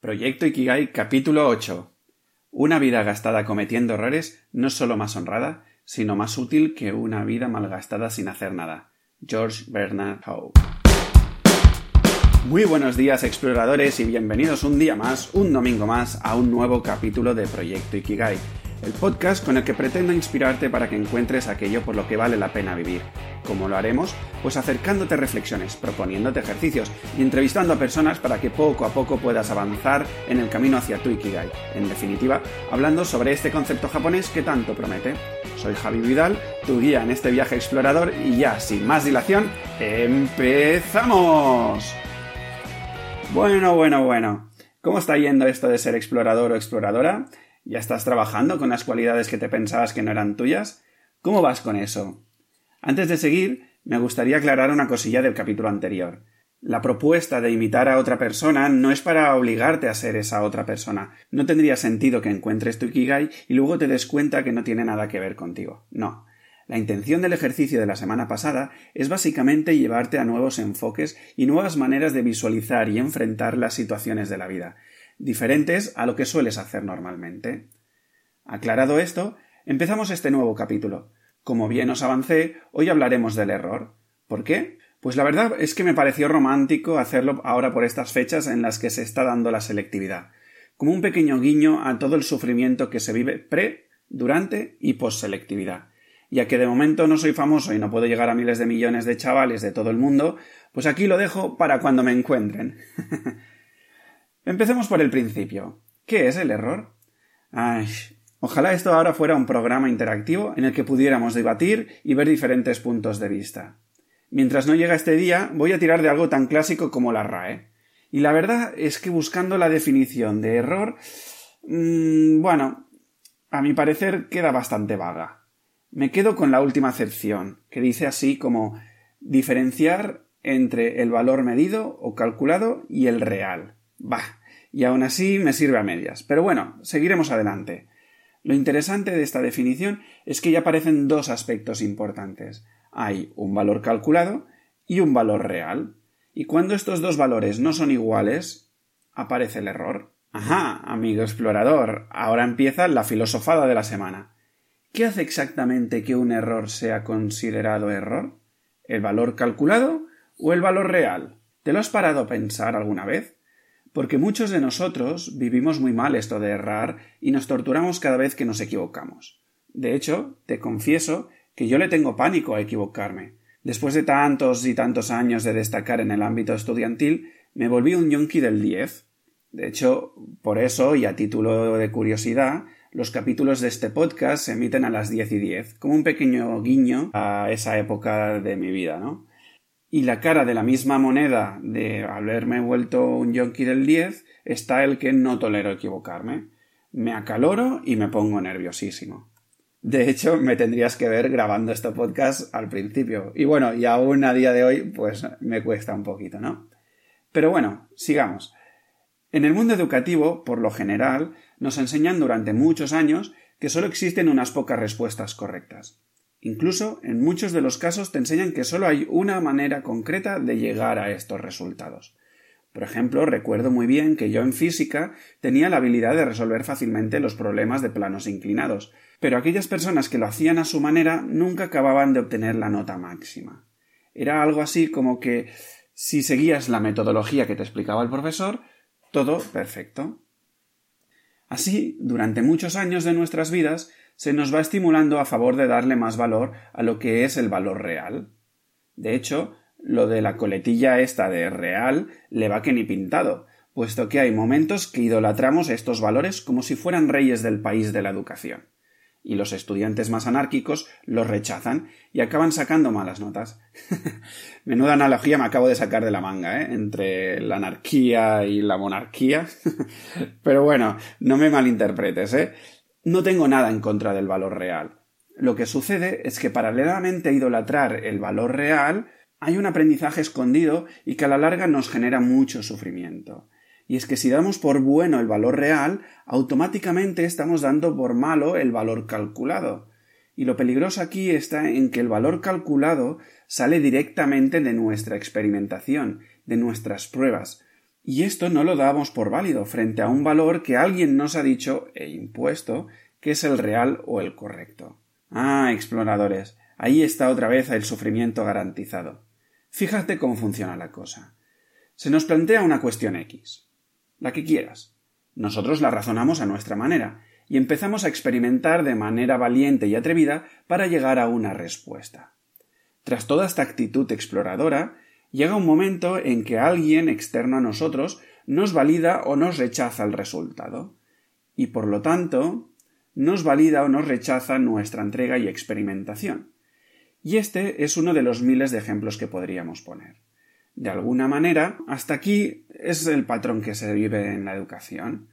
Proyecto Ikigai capítulo 8. Una vida gastada cometiendo errores no es solo más honrada, sino más útil que una vida malgastada sin hacer nada. George Bernard Shaw. Muy buenos días exploradores y bienvenidos un día más, un domingo más, a un nuevo capítulo de Proyecto Ikigai el podcast con el que pretendo inspirarte para que encuentres aquello por lo que vale la pena vivir. ¿Cómo lo haremos? Pues acercándote reflexiones, proponiéndote ejercicios y entrevistando a personas para que poco a poco puedas avanzar en el camino hacia tu Ikigai. En definitiva, hablando sobre este concepto japonés que tanto promete. Soy Javi Vidal, tu guía en este viaje explorador y ya, sin más dilación, ¡empezamos! Bueno, bueno, bueno. ¿Cómo está yendo esto de ser explorador o exploradora? ¿Ya estás trabajando con las cualidades que te pensabas que no eran tuyas? ¿Cómo vas con eso? Antes de seguir, me gustaría aclarar una cosilla del capítulo anterior. La propuesta de imitar a otra persona no es para obligarte a ser esa otra persona. No tendría sentido que encuentres tu Ikigai y luego te des cuenta que no tiene nada que ver contigo. No. La intención del ejercicio de la semana pasada es básicamente llevarte a nuevos enfoques y nuevas maneras de visualizar y enfrentar las situaciones de la vida, diferentes a lo que sueles hacer normalmente. Aclarado esto, empezamos este nuevo capítulo. Como bien os avancé, hoy hablaremos del error. ¿Por qué? Pues la verdad es que me pareció romántico hacerlo ahora por estas fechas en las que se está dando la selectividad, como un pequeño guiño a todo el sufrimiento que se vive pre, durante y post-selectividad. Ya que de momento no soy famoso y no puedo llegar a miles de millones de chavales de todo el mundo, pues aquí lo dejo para cuando me encuentren. Empecemos por el principio. ¿Qué es el error? Ay, ojalá esto ahora fuera un programa interactivo en el que pudiéramos debatir y ver diferentes puntos de vista. Mientras no llega este día, voy a tirar de algo tan clásico como la RAE. Y la verdad es que buscando la definición de error, mmm, bueno, a mi parecer queda bastante vaga. Me quedo con la última acepción, que dice así como diferenciar entre el valor medido o calculado y el real. Bah, y aún así me sirve a medias. Pero bueno, seguiremos adelante. Lo interesante de esta definición es que ya aparecen dos aspectos importantes. Hay un valor calculado y un valor real. Y cuando estos dos valores no son iguales, aparece el error. Ajá, amigo explorador, ahora empieza la filosofada de la semana. ¿Qué hace exactamente que un error sea considerado error? ¿El valor calculado o el valor real? ¿Te lo has parado a pensar alguna vez? Porque muchos de nosotros vivimos muy mal esto de errar y nos torturamos cada vez que nos equivocamos. De hecho, te confieso que yo le tengo pánico a equivocarme. Después de tantos y tantos años de destacar en el ámbito estudiantil, me volví un yonki del 10. De hecho, por eso, y a título de curiosidad, los capítulos de este podcast se emiten a las 10 y 10, como un pequeño guiño a esa época de mi vida, ¿no? Y la cara de la misma moneda de haberme vuelto un yonki del 10 está el que no tolero equivocarme. Me acaloro y me pongo nerviosísimo. De hecho, me tendrías que ver grabando este podcast al principio. Y bueno, y aún a día de hoy, pues me cuesta un poquito, ¿no? Pero bueno, sigamos. En el mundo educativo, por lo general, nos enseñan durante muchos años que solo existen unas pocas respuestas correctas. Incluso, en muchos de los casos te enseñan que solo hay una manera concreta de llegar a estos resultados. Por ejemplo, recuerdo muy bien que yo en física tenía la habilidad de resolver fácilmente los problemas de planos inclinados, pero aquellas personas que lo hacían a su manera nunca acababan de obtener la nota máxima. Era algo así como que si seguías la metodología que te explicaba el profesor, todo perfecto. Así, durante muchos años de nuestras vidas, se nos va estimulando a favor de darle más valor a lo que es el valor real. De hecho, lo de la coletilla esta de real le va que ni pintado, puesto que hay momentos que idolatramos estos valores como si fueran reyes del país de la educación. Y los estudiantes más anárquicos los rechazan y acaban sacando malas notas. Menuda analogía me acabo de sacar de la manga, ¿eh? Entre la anarquía y la monarquía. Pero bueno, no me malinterpretes, ¿eh? No tengo nada en contra del valor real. Lo que sucede es que paralelamente a idolatrar el valor real, hay un aprendizaje escondido y que a la larga nos genera mucho sufrimiento. Y es que si damos por bueno el valor real, automáticamente estamos dando por malo el valor calculado. Y lo peligroso aquí está en que el valor calculado sale directamente de nuestra experimentación, de nuestras pruebas, Y esto no lo damos por válido frente a un valor que alguien nos ha dicho e impuesto que es el real o el correcto. Ah, exploradores, ahí está otra vez el sufrimiento garantizado. Fíjate cómo funciona la cosa. Se nos plantea una cuestión X, la que quieras. Nosotros la razonamos a nuestra manera y empezamos a experimentar de manera valiente y atrevida para llegar a una respuesta. Tras toda esta actitud exploradora, llega un momento en que alguien externo a nosotros nos valida o nos rechaza el resultado, y por lo tanto nos valida o nos rechaza nuestra entrega y experimentación. Y este es uno de los miles de ejemplos que podríamos poner. De alguna manera, hasta aquí es el patrón que se vive en la educación.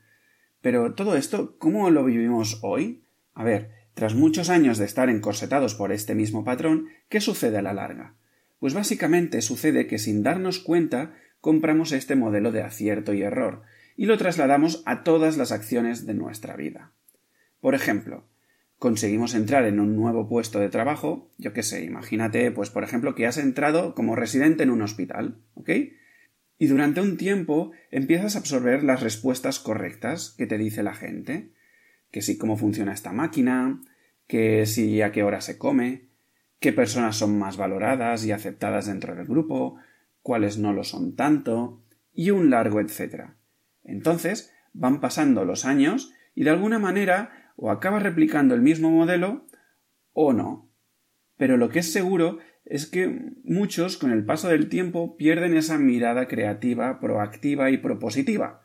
Pero todo esto, ¿cómo lo vivimos hoy? A ver, tras muchos años de estar encorsetados por este mismo patrón, ¿qué sucede a la larga? Pues básicamente sucede que sin darnos cuenta compramos este modelo de acierto y error y lo trasladamos a todas las acciones de nuestra vida. Por ejemplo, conseguimos entrar en un nuevo puesto de trabajo, yo qué sé, imagínate, pues por ejemplo, que has entrado como residente en un hospital, ¿ok? Y durante un tiempo empiezas a absorber las respuestas correctas que te dice la gente, que si cómo funciona esta máquina, que si a qué hora se come, qué personas son más valoradas y aceptadas dentro del grupo, cuáles no lo son tanto, y un largo etcétera. Entonces van pasando los años y de alguna manera o acaba replicando el mismo modelo o no. Pero lo que es seguro es que muchos con el paso del tiempo pierden esa mirada creativa, proactiva y propositiva,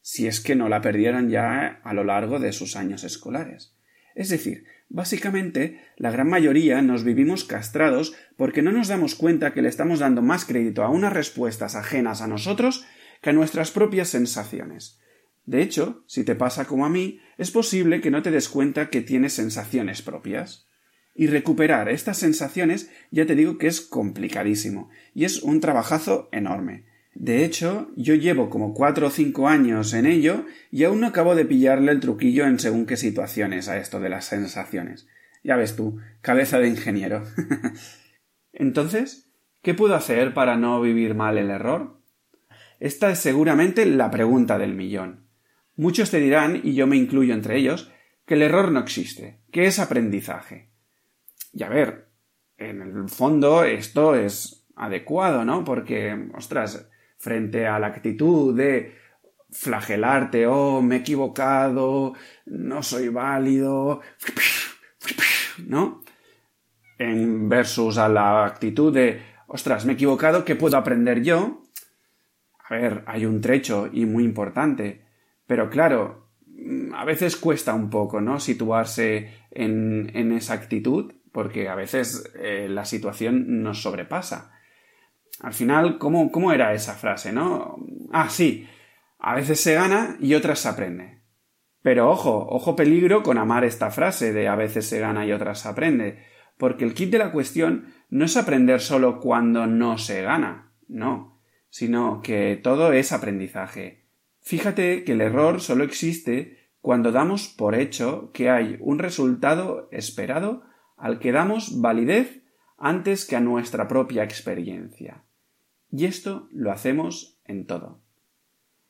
si es que no la perdieron ya a lo largo de sus años escolares. Es decir, básicamente la gran mayoría nos vivimos castrados porque no nos damos cuenta que le estamos dando más crédito a unas respuestas ajenas a nosotros que a nuestras propias sensaciones. De hecho, si te pasa como a mí, es posible que no te des cuenta que tienes sensaciones propias. Y recuperar estas sensaciones ya te digo que es complicadísimo, y es un trabajazo enorme. De hecho, yo llevo como cuatro o cinco años en ello y aún no acabo de pillarle el truquillo en según qué situaciones a esto de las sensaciones. Ya ves tú, cabeza de ingeniero. Entonces, ¿qué puedo hacer para no vivir mal el error? Esta es seguramente la pregunta del millón. Muchos te dirán, y yo me incluyo entre ellos, que el error no existe, que es aprendizaje. Y a ver, en el fondo esto es adecuado, ¿no? Porque, ostras, frente a la actitud de flagelarte, oh, me he equivocado, no soy válido, ¿no? En versus a la actitud de, ostras, me he equivocado, ¿qué puedo aprender yo? A ver, hay un trecho y muy importante. Pero claro, a veces cuesta un poco, ¿no? Situarse en, en esa actitud, porque a veces eh, la situación nos sobrepasa. Al final, ¿cómo, ¿cómo era esa frase, no? Ah, sí, a veces se gana y otras se aprende. Pero ojo, ojo peligro con amar esta frase de a veces se gana y otras se aprende, porque el kit de la cuestión no es aprender solo cuando no se gana, no, sino que todo es aprendizaje. Fíjate que el error solo existe cuando damos por hecho que hay un resultado esperado al que damos validez antes que a nuestra propia experiencia. Y esto lo hacemos en todo.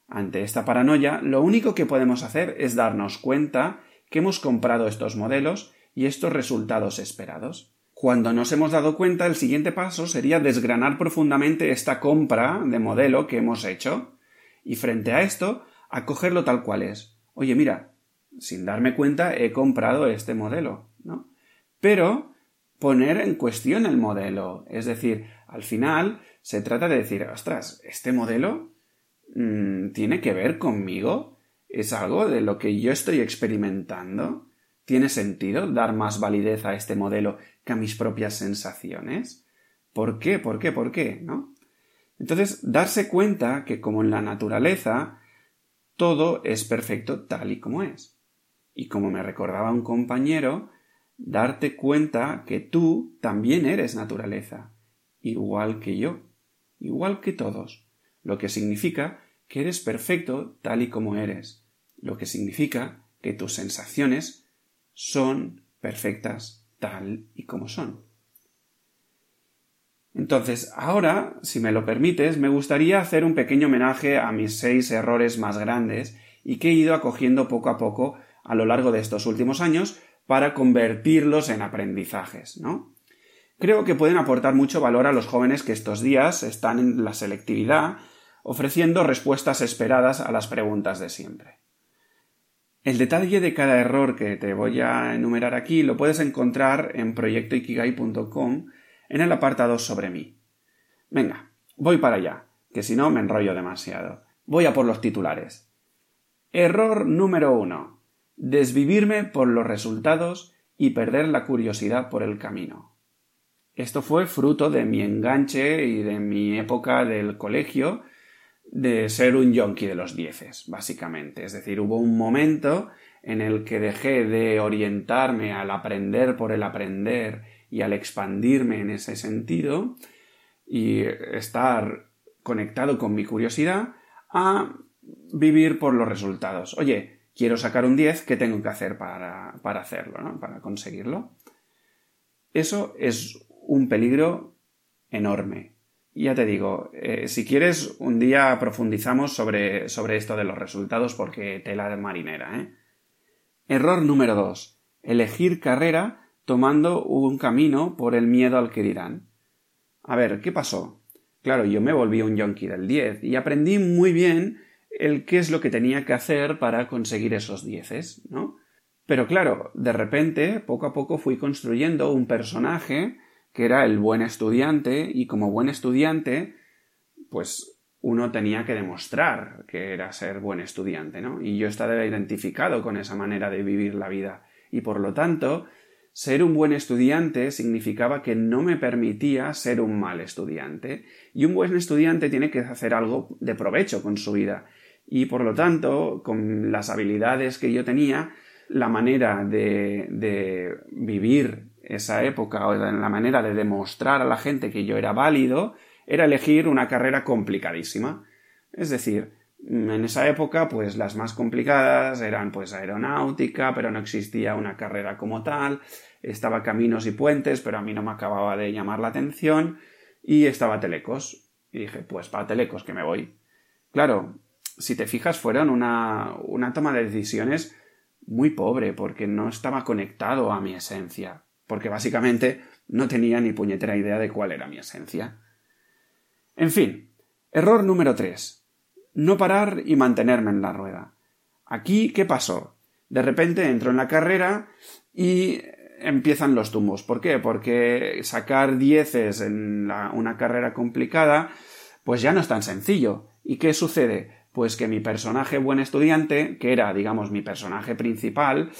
Ante esta paranoia, lo único que podemos hacer es darnos cuenta que hemos comprado estos modelos y estos resultados esperados. Cuando nos hemos dado cuenta, el siguiente paso sería desgranar profundamente esta compra de modelo que hemos hecho y frente a esto, acogerlo tal cual es. Oye, mira, sin darme cuenta he comprado este modelo, ¿no? Pero poner en cuestión el modelo. Es decir, al final se trata de decir, ostras, este modelo mm, tiene que ver conmigo. Es algo de lo que yo estoy experimentando. ¿Tiene sentido dar más validez a este modelo que a mis propias sensaciones? ¿Por qué? ¿Por qué? ¿Por qué? ¿No? Entonces, darse cuenta que como en la naturaleza, todo es perfecto tal y como es. Y como me recordaba un compañero, darte cuenta que tú también eres naturaleza, igual que yo, igual que todos, lo que significa que eres perfecto tal y como eres, lo que significa que tus sensaciones son perfectas tal y como son. Entonces, ahora, si me lo permites, me gustaría hacer un pequeño homenaje a mis seis errores más grandes y que he ido acogiendo poco a poco a lo largo de estos últimos años para convertirlos en aprendizajes, ¿no? Creo que pueden aportar mucho valor a los jóvenes que estos días están en la selectividad, ofreciendo respuestas esperadas a las preguntas de siempre. El detalle de cada error que te voy a enumerar aquí lo puedes encontrar en proyectoikigai.com en el apartado sobre mí. Venga, voy para allá, que si no me enrollo demasiado. Voy a por los titulares. Error número uno. Desvivirme por los resultados y perder la curiosidad por el camino. Esto fue fruto de mi enganche y de mi época del colegio de ser un yonki de los dieces, básicamente. Es decir, hubo un momento en el que dejé de orientarme al aprender por el aprender y al expandirme en ese sentido y estar conectado con mi curiosidad a vivir por los resultados. Oye, quiero sacar un 10, ¿qué tengo que hacer para, para hacerlo, ¿no? para conseguirlo? Eso es un peligro enorme. Ya te digo, eh, si quieres, un día profundizamos sobre, sobre, esto de los resultados porque tela de marinera. ¿eh? Error número 2. Elegir carrera tomando un camino por el miedo al que dirán. A ver, ¿qué pasó? Claro, yo me volví un yonki del 10 y aprendí muy bien el qué es lo que tenía que hacer para conseguir esos dieces, ¿no? Pero claro, de repente, poco a poco fui construyendo un personaje que era el buen estudiante y como buen estudiante, pues uno tenía que demostrar que era ser buen estudiante, ¿no? Y yo estaba identificado con esa manera de vivir la vida y por lo tanto ser un buen estudiante significaba que no me permitía ser un mal estudiante. Y un buen estudiante tiene que hacer algo de provecho con su vida. Y por lo tanto, con las habilidades que yo tenía, la manera de, de vivir esa época o la manera de demostrar a la gente que yo era válido era elegir una carrera complicadísima. Es decir, en esa época, pues las más complicadas eran pues aeronáutica, pero no existía una carrera como tal, estaba Caminos y Puentes, pero a mí no me acababa de llamar la atención, y estaba Telecos. Y dije, pues para Telecos que me voy. Claro, si te fijas, fueron una, una toma de decisiones muy pobre, porque no estaba conectado a mi esencia, porque básicamente no tenía ni puñetera idea de cuál era mi esencia. En fin, error número 3. No parar y mantenerme en la rueda. Aquí, ¿qué pasó? De repente entro en la carrera y empiezan los tumbos. ¿Por qué? Porque sacar dieces en una carrera complicada, pues ya no es tan sencillo. ¿Y qué sucede? Pues que mi personaje buen estudiante, que era, digamos, mi personaje principal,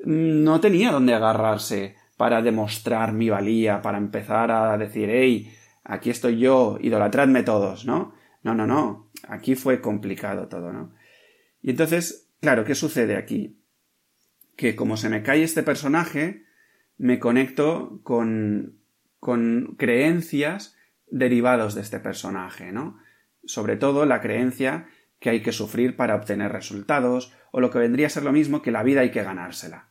no tenía dónde agarrarse para demostrar mi valía, para empezar a decir, hey, aquí estoy yo, idolatradme todos, ¿no? No, no, no. Aquí fue complicado todo, ¿no? Y entonces, claro, ¿qué sucede aquí? Que como se me cae este personaje, me conecto con, con creencias derivados de este personaje, ¿no? Sobre todo la creencia que hay que sufrir para obtener resultados, o lo que vendría a ser lo mismo que la vida hay que ganársela.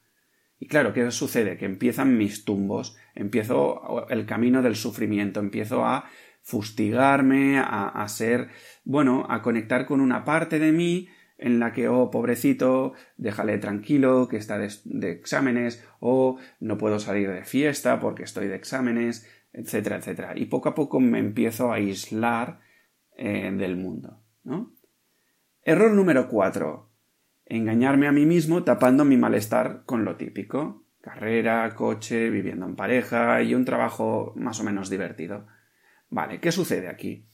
Y claro, ¿qué sucede? Que empiezan mis tumbos, empiezo el camino del sufrimiento, empiezo a fustigarme, a, ser, bueno, a conectar con una parte de mí en la que, oh, pobrecito, déjale tranquilo, que está de, exámenes, o no puedo salir de fiesta porque estoy de exámenes, etcétera, etcétera. Y poco a poco me empiezo a aislar eh, del mundo, ¿no? Error número cuatro. Engañarme a mí mismo tapando mi malestar con lo típico. Carrera, coche, viviendo en pareja y un trabajo más o menos divertido. Vale, ¿qué sucede aquí?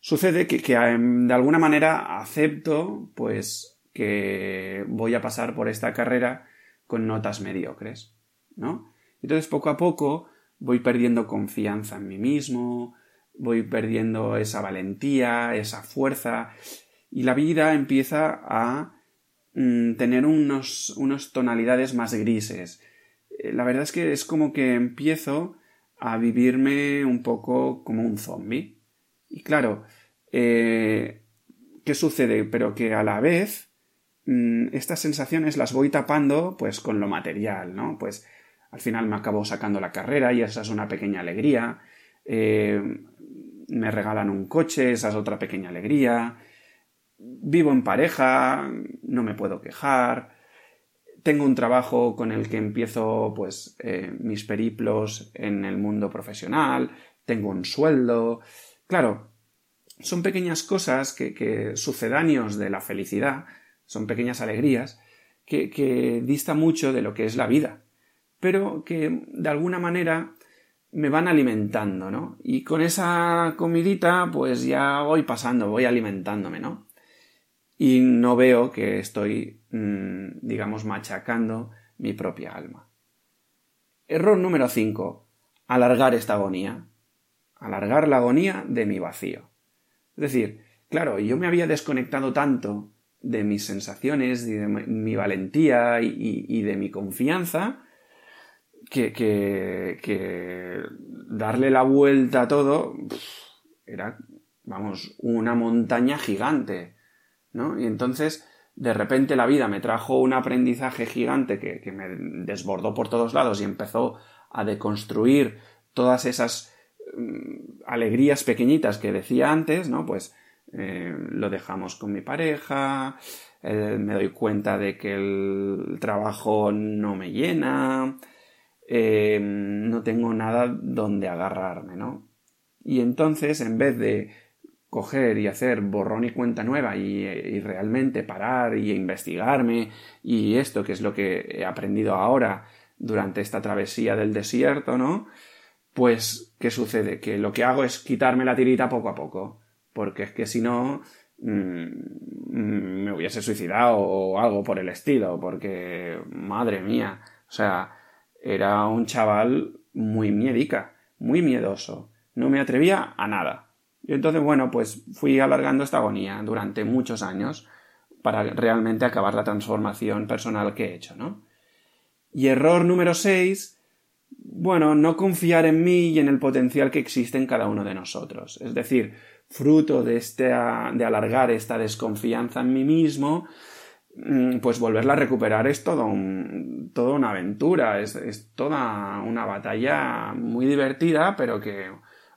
Sucede que, em, de alguna manera acepto, pues, que voy a pasar por esta carrera con notas mediocres, ¿no? Entonces, poco a poco, voy perdiendo confianza en mí mismo, voy perdiendo esa valentía, esa fuerza, y la vida empieza a mm, tener unos, unas tonalidades más grises. Eh, la verdad es que es como que empiezo a vivirme un poco como un zombie. Y claro, eh, ¿qué sucede? Pero que a la vez mm, estas sensaciones las voy tapando pues con lo material, ¿no? Pues al final me acabo sacando la carrera y esa es una pequeña alegría. eh, me regalan un coche, esa es otra pequeña alegría, vivo en pareja, no me puedo quejar, tengo un trabajo con el que empiezo pues eh, mis periplos en el mundo profesional, tengo un sueldo. Claro, son pequeñas cosas que, que sucedáneos de la felicidad, son pequeñas alegrías, que, que dista mucho de lo que es la vida, pero que de alguna manera me van alimentando, ¿no? Y con esa comidita, pues ya voy pasando, voy alimentándome, ¿no? Y no veo que estoy, mm, digamos, machacando mi propia alma. Error número 5. Alargar esta agonía. Alargar la agonía de mi vacío. Es decir, claro, yo me había desconectado tanto de mis sensaciones, y de mi valentía y de mi confianza, que, que, darle la vuelta a todo era, vamos, una montaña gigante, Y entonces, de repente la vida me trajo un aprendizaje gigante que, que me desbordó por todos lados y empezó a deconstruir todas esas mm, alegrías pequeñitas que decía antes, ¿no? Pues eh, lo dejamos con mi pareja, eh, me doy cuenta de que el trabajo no me llena, eh, no tengo nada donde agarrarme, ¿no? Y entonces, en vez de coger y hacer borrón y cuenta nueva y, realmente parar y investigarme y esto que es lo que he aprendido ahora durante esta travesía del desierto, ¿no? Pues, ¿qué sucede? Que lo que hago es quitarme la tirita poco a poco, porque es que si no, mm, me hubiese suicidado o algo por el estilo, porque, madre mía, o sea, era un chaval muy miedica, muy miedoso. No me atrevía a nada. Y entonces, bueno, pues fui alargando esta agonía durante muchos años para realmente acabar la transformación personal que he hecho, ¿no? Y error número 6, bueno, no confiar en mí y en el potencial que existe en cada uno de nosotros. Es decir, fruto de, este, de alargar esta desconfianza en mí mismo, Mm, pues volverla a recuperar es todo toda una aventura, es, toda una batalla muy divertida, pero que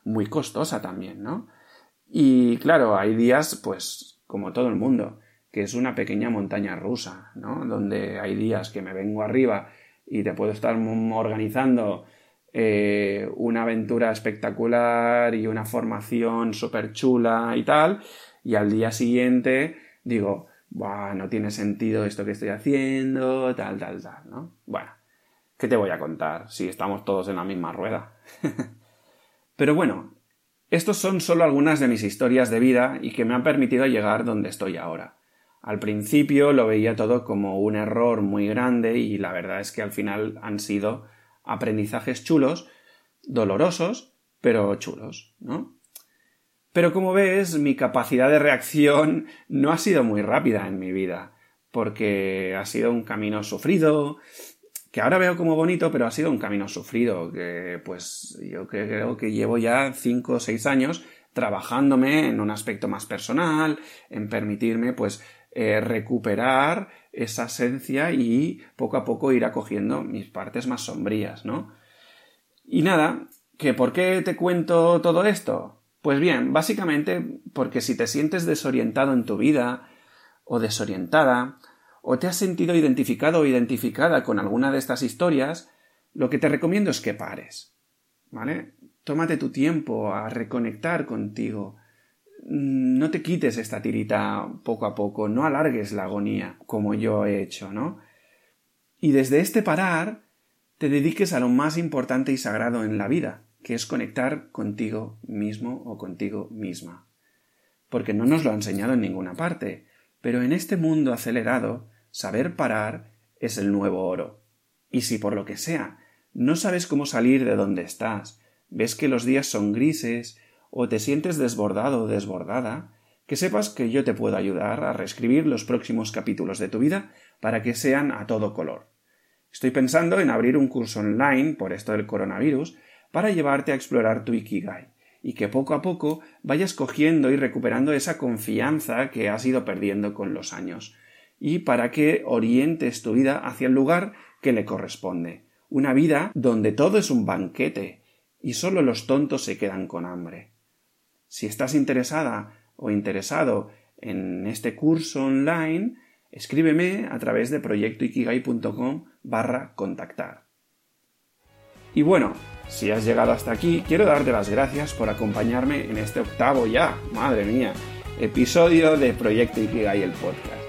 muy costosa también, ¿no? Y claro, hay días, pues, como todo el mundo, que es una pequeña montaña rusa, ¿no? Donde hay días que me vengo arriba y te puedo estar organizando eh, una aventura espectacular y una formación súper chula y tal, y al día siguiente digo, no tiene sentido esto que estoy haciendo, tal, tal, tal, ¿no? Bueno, ¿qué te voy a contar si estamos todos en la misma rueda? Pero bueno, estos son solo algunas de mis historias de vida y que me han permitido llegar donde estoy ahora. Al principio lo veía todo como un error muy grande y la verdad es que al final han sido aprendizajes chulos, dolorosos, pero chulos, ¿no? Pero como ves, mi capacidad de reacción no ha sido muy rápida en mi vida, porque ha sido un camino sufrido, que ahora veo como bonito, pero ha sido un camino sufrido, que pues yo creo que llevo ya cinco o seis años trabajándome en un aspecto más personal, en permitirme pues eh, recuperar esa esencia y poco a poco ir acogiendo mis partes más sombrías, ¿no? Y nada, que ¿por qué te cuento todo esto? Pues bien, básicamente porque si te sientes desorientado en tu vida o desorientada, o te has sentido identificado o identificada con alguna de estas historias, lo que te recomiendo es que pares. ¿Vale? Tómate tu tiempo a reconectar contigo. No te quites esta tirita poco a poco, no alargues la agonía como yo he hecho, ¿no? Y desde este parar, te dediques a lo más importante y sagrado en la vida, que es conectar contigo mismo o contigo misma. Porque no nos lo ha enseñado en ninguna parte, pero en este mundo acelerado, saber parar es el nuevo oro. Y si por lo que sea no sabes cómo salir de donde estás, ves que los días son grises, o te sientes desbordado o desbordada, que sepas que yo te puedo ayudar a reescribir los próximos capítulos de tu vida para que sean a todo color. Estoy pensando en abrir un curso online por esto del coronavirus para llevarte a explorar tu Ikigai y que poco a poco vayas cogiendo y recuperando esa confianza que has ido perdiendo con los años y para que orientes tu vida hacia el lugar que le corresponde. Una vida donde todo es un banquete, y solo los tontos se quedan con hambre. Si estás interesada o interesado en este curso online, escríbeme a través de proyectoikigai.com barra contactar. Y bueno, si has llegado hasta aquí, quiero darte las gracias por acompañarme en este octavo ya, madre mía, episodio de Proyecto Ikigai el podcast.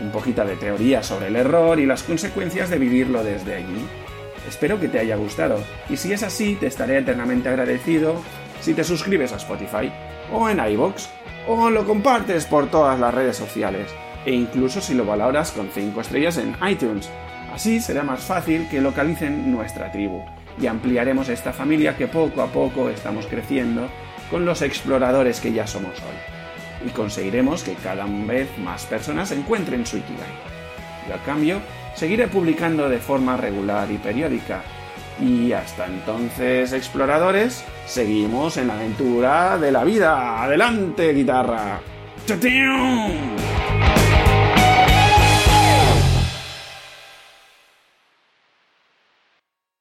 Un poquito de teoría sobre el error y las consecuencias de vivirlo desde allí. Espero que te haya gustado y si es así te estaré eternamente agradecido si te suscribes a Spotify o en iVoox o lo compartes por todas las redes sociales e incluso si lo valoras con 5 estrellas en iTunes. Así será más fácil que localicen nuestra tribu y ampliaremos esta familia que poco a poco estamos creciendo con los exploradores que ya somos hoy. Y conseguiremos que cada vez más personas encuentren su Ikigai. Y a cambio, seguiré publicando de forma regular y periódica. Y hasta entonces, exploradores, seguimos en la aventura de la vida. ¡Adelante, guitarra!